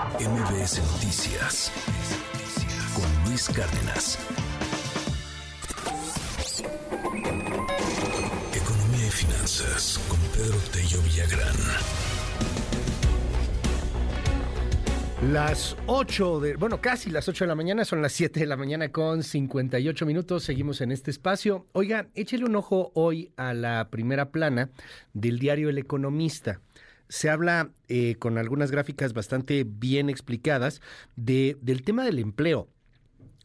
MBS Noticias con Luis Cárdenas. Economía y finanzas con Pedro Tello Villagrán. Las 8 de, bueno, casi las 8 de la mañana, son las 7 de la mañana con 58 minutos, seguimos en este espacio. Oiga, échele un ojo hoy a la primera plana del diario El Economista. Se habla eh, con algunas gráficas bastante bien explicadas de, del tema del empleo.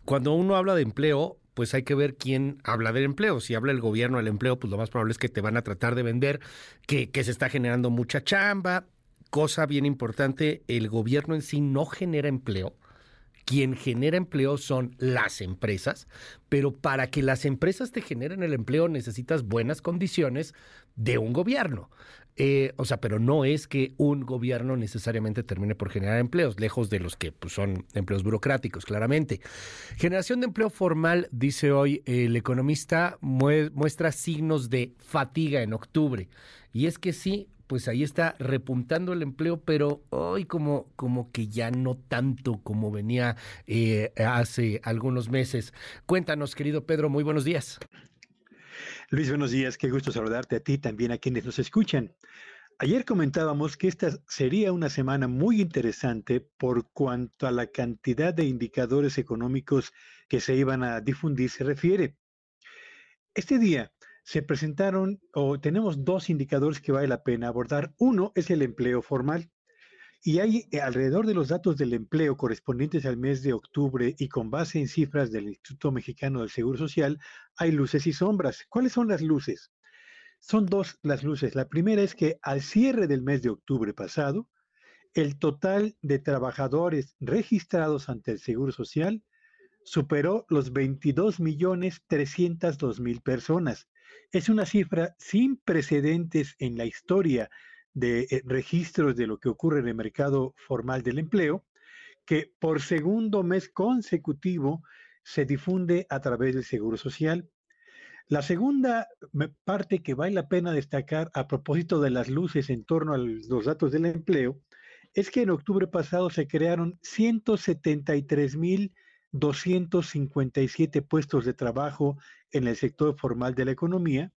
Cuando uno habla de empleo, pues hay que ver quién habla del empleo. Si habla el gobierno del empleo, pues lo más probable es que te van a tratar de vender que, que se está generando mucha chamba, cosa bien importante, el gobierno en sí no genera empleo. Quien genera empleo son las empresas, pero para que las empresas te generen el empleo necesitas buenas condiciones de un gobierno. Eh, o sea, pero no es que un gobierno necesariamente termine por generar empleos, lejos de los que pues, son empleos burocráticos, claramente. Generación de empleo formal, dice hoy el economista, muestra signos de fatiga en octubre. Y es que sí, pues ahí está repuntando el empleo, pero hoy como, como que ya no tanto como venía eh, hace algunos meses. Cuéntanos, querido Pedro, muy buenos días. Luis, buenos días, qué gusto saludarte a ti, también a quienes nos escuchan. Ayer comentábamos que esta sería una semana muy interesante por cuanto a la cantidad de indicadores económicos que se iban a difundir se refiere. Este día se presentaron o tenemos dos indicadores que vale la pena abordar. Uno es el empleo formal. Y hay eh, alrededor de los datos del empleo correspondientes al mes de octubre y con base en cifras del Instituto Mexicano del Seguro Social, hay luces y sombras. ¿Cuáles son las luces? Son dos las luces. La primera es que al cierre del mes de octubre pasado, el total de trabajadores registrados ante el Seguro Social superó los 22 millones 302 mil personas. Es una cifra sin precedentes en la historia de eh, registros de lo que ocurre en el mercado formal del empleo, que por segundo mes consecutivo se difunde a través del Seguro Social. La segunda parte que vale la pena destacar a propósito de las luces en torno a los datos del empleo es que en octubre pasado se crearon 173 mil 257 puestos de trabajo en el sector formal de la economía,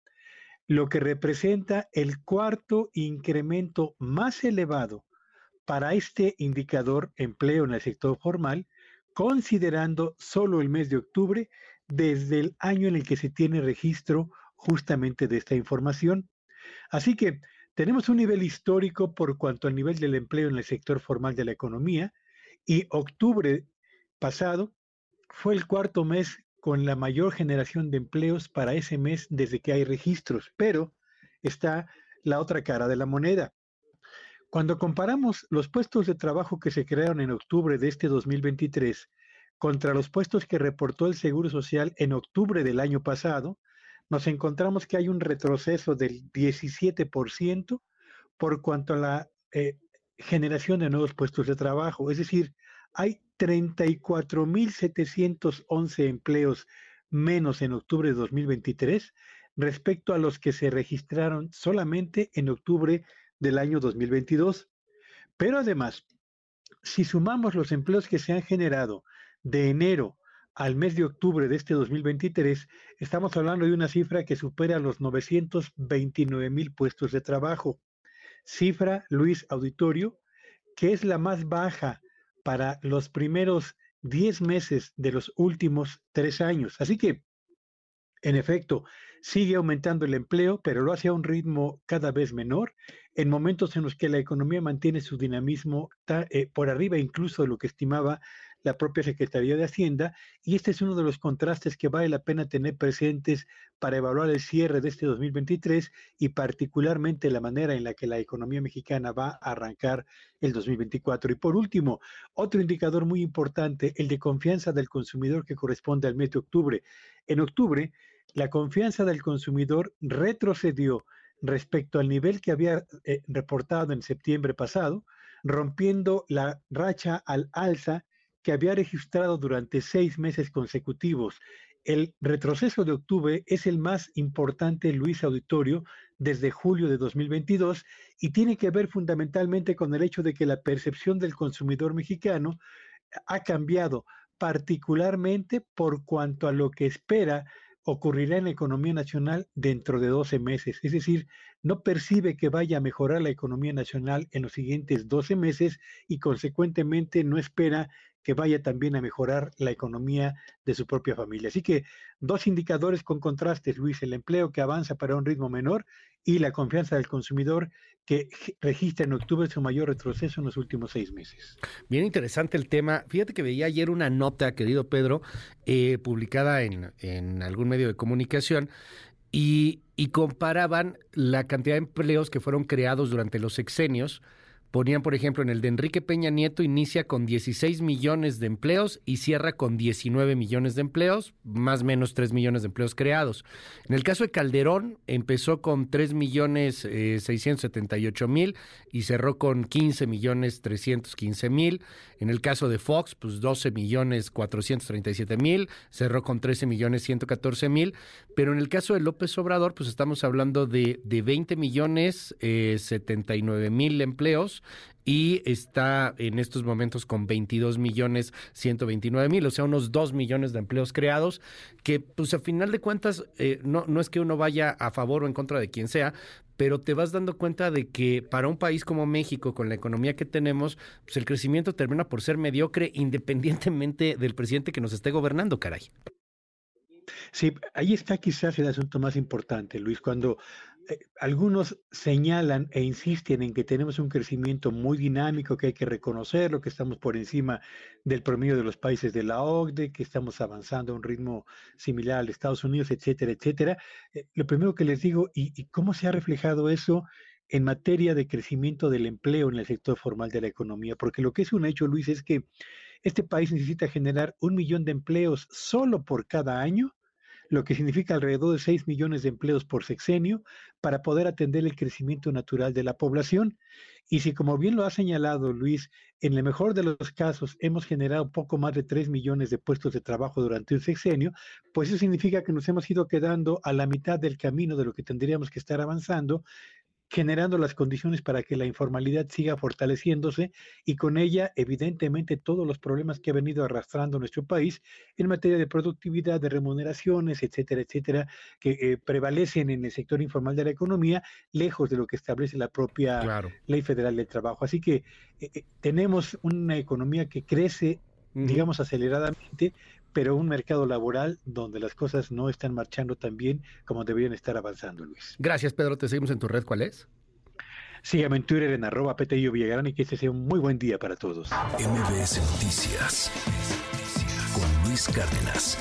lo que representa el cuarto incremento más elevado para este indicador empleo en el sector formal, considerando solo el mes de octubre desde el año en el que se tiene registro justamente de esta información. Así que tenemos un nivel histórico por cuanto al nivel del empleo en el sector formal de la economía y octubre pasado fue el cuarto mes con la mayor generación de empleos para ese mes desde que hay registros, pero está la otra cara de la moneda. Cuando comparamos los puestos de trabajo que se crearon en octubre de este 2023 contra los puestos que reportó el Seguro Social en octubre del año pasado, nos encontramos que hay un retroceso del 17% por cuanto a la eh, generación de nuevos puestos de trabajo. Es decir, hay 34.711 empleos menos en octubre de 2023 respecto a los que se registraron solamente en octubre del año 2022. Pero además, si sumamos los empleos que se han generado de enero al mes de octubre de este 2023, estamos hablando de una cifra que supera los 929 mil puestos de trabajo. Cifra, Luis Auditorio, que es la más baja para los primeros 10 meses de los últimos tres años. Así que, en efecto, sigue aumentando el empleo, pero lo hace a un ritmo cada vez menor, en momentos en los que la economía mantiene su dinamismo eh, por arriba incluso de lo que estimaba la propia Secretaría de Hacienda, y este es uno de los contrastes que vale la pena tener presentes para evaluar el cierre de este 2023 y particularmente la manera en la que la economía mexicana va a arrancar el 2024. Y por último, otro indicador muy importante, el de confianza del consumidor que corresponde al mes de octubre. En octubre, la confianza del consumidor retrocedió respecto al nivel que había eh, reportado en septiembre pasado, rompiendo la racha al alza que había registrado durante seis meses consecutivos. El retroceso de octubre es el más importante, Luis Auditorio, desde julio de 2022 y tiene que ver fundamentalmente con el hecho de que la percepción del consumidor mexicano ha cambiado particularmente por cuanto a lo que espera ocurrirá en la economía nacional dentro de 12 meses. Es decir, no percibe que vaya a mejorar la economía nacional en los siguientes 12 meses y consecuentemente no espera que vaya también a mejorar la economía de su propia familia. Así que dos indicadores con contrastes, Luis, el empleo que avanza para un ritmo menor y la confianza del consumidor que registra en octubre su mayor retroceso en los últimos seis meses. Bien interesante el tema. Fíjate que veía ayer una nota, querido Pedro, eh, publicada en, en algún medio de comunicación, y, y, comparaban la cantidad de empleos que fueron creados durante los sexenios Ponían, por ejemplo, en el de Enrique Peña Nieto inicia con 16 millones de empleos y cierra con 19 millones de empleos, más o menos 3 millones de empleos creados. En el caso de Calderón empezó con 3 millones eh, 678 mil y cerró con 15 millones 315 mil. En el caso de Fox, pues 12 millones 437 mil, cerró con 13 millones 114 mil. Pero en el caso de López Obrador, pues estamos hablando de, de 20 millones eh, 79 mil empleos y está en estos momentos con 22 millones 129 mil, o sea, unos 2 millones de empleos creados, que pues a final de cuentas eh, no, no es que uno vaya a favor o en contra de quien sea, pero te vas dando cuenta de que para un país como México, con la economía que tenemos, pues el crecimiento termina por ser mediocre independientemente del presidente que nos esté gobernando, caray. Sí, ahí está quizás el asunto más importante, Luis, cuando algunos señalan e insisten en que tenemos un crecimiento muy dinámico, que hay que reconocerlo, que estamos por encima del promedio de los países de la OCDE, que estamos avanzando a un ritmo similar al Estados Unidos, etcétera, etcétera. Eh, lo primero que les digo, ¿y, ¿y cómo se ha reflejado eso? en materia de crecimiento del empleo en el sector formal de la economía, porque lo que es un hecho, Luis, es que este país necesita generar un millón de empleos solo por cada año lo que significa alrededor de 6 millones de empleos por sexenio para poder atender el crecimiento natural de la población. Y si, como bien lo ha señalado Luis, en el mejor de los casos hemos generado poco más de 3 millones de puestos de trabajo durante un sexenio, pues eso significa que nos hemos ido quedando a la mitad del camino de lo que tendríamos que estar avanzando generando las condiciones para que la informalidad siga fortaleciéndose y con ella, evidentemente, todos los problemas que ha venido arrastrando nuestro país en materia de productividad, de remuneraciones, etcétera, etcétera, que eh, prevalecen en el sector informal de la economía, lejos de lo que establece la propia claro. Ley Federal del Trabajo. Así que eh, eh tenemos una economía que crece, digamos, aceleradamente, pero un mercado laboral donde las cosas no están marchando tan bien como deberían estar avanzando, Luis. Gracias, Pedro. Te seguimos en tu red. ¿Cuál es? Sígueme en Twitter en arroba Petello Villagrán y que este sea un muy buen día para todos. MBS Noticias con Luis Cárdenas.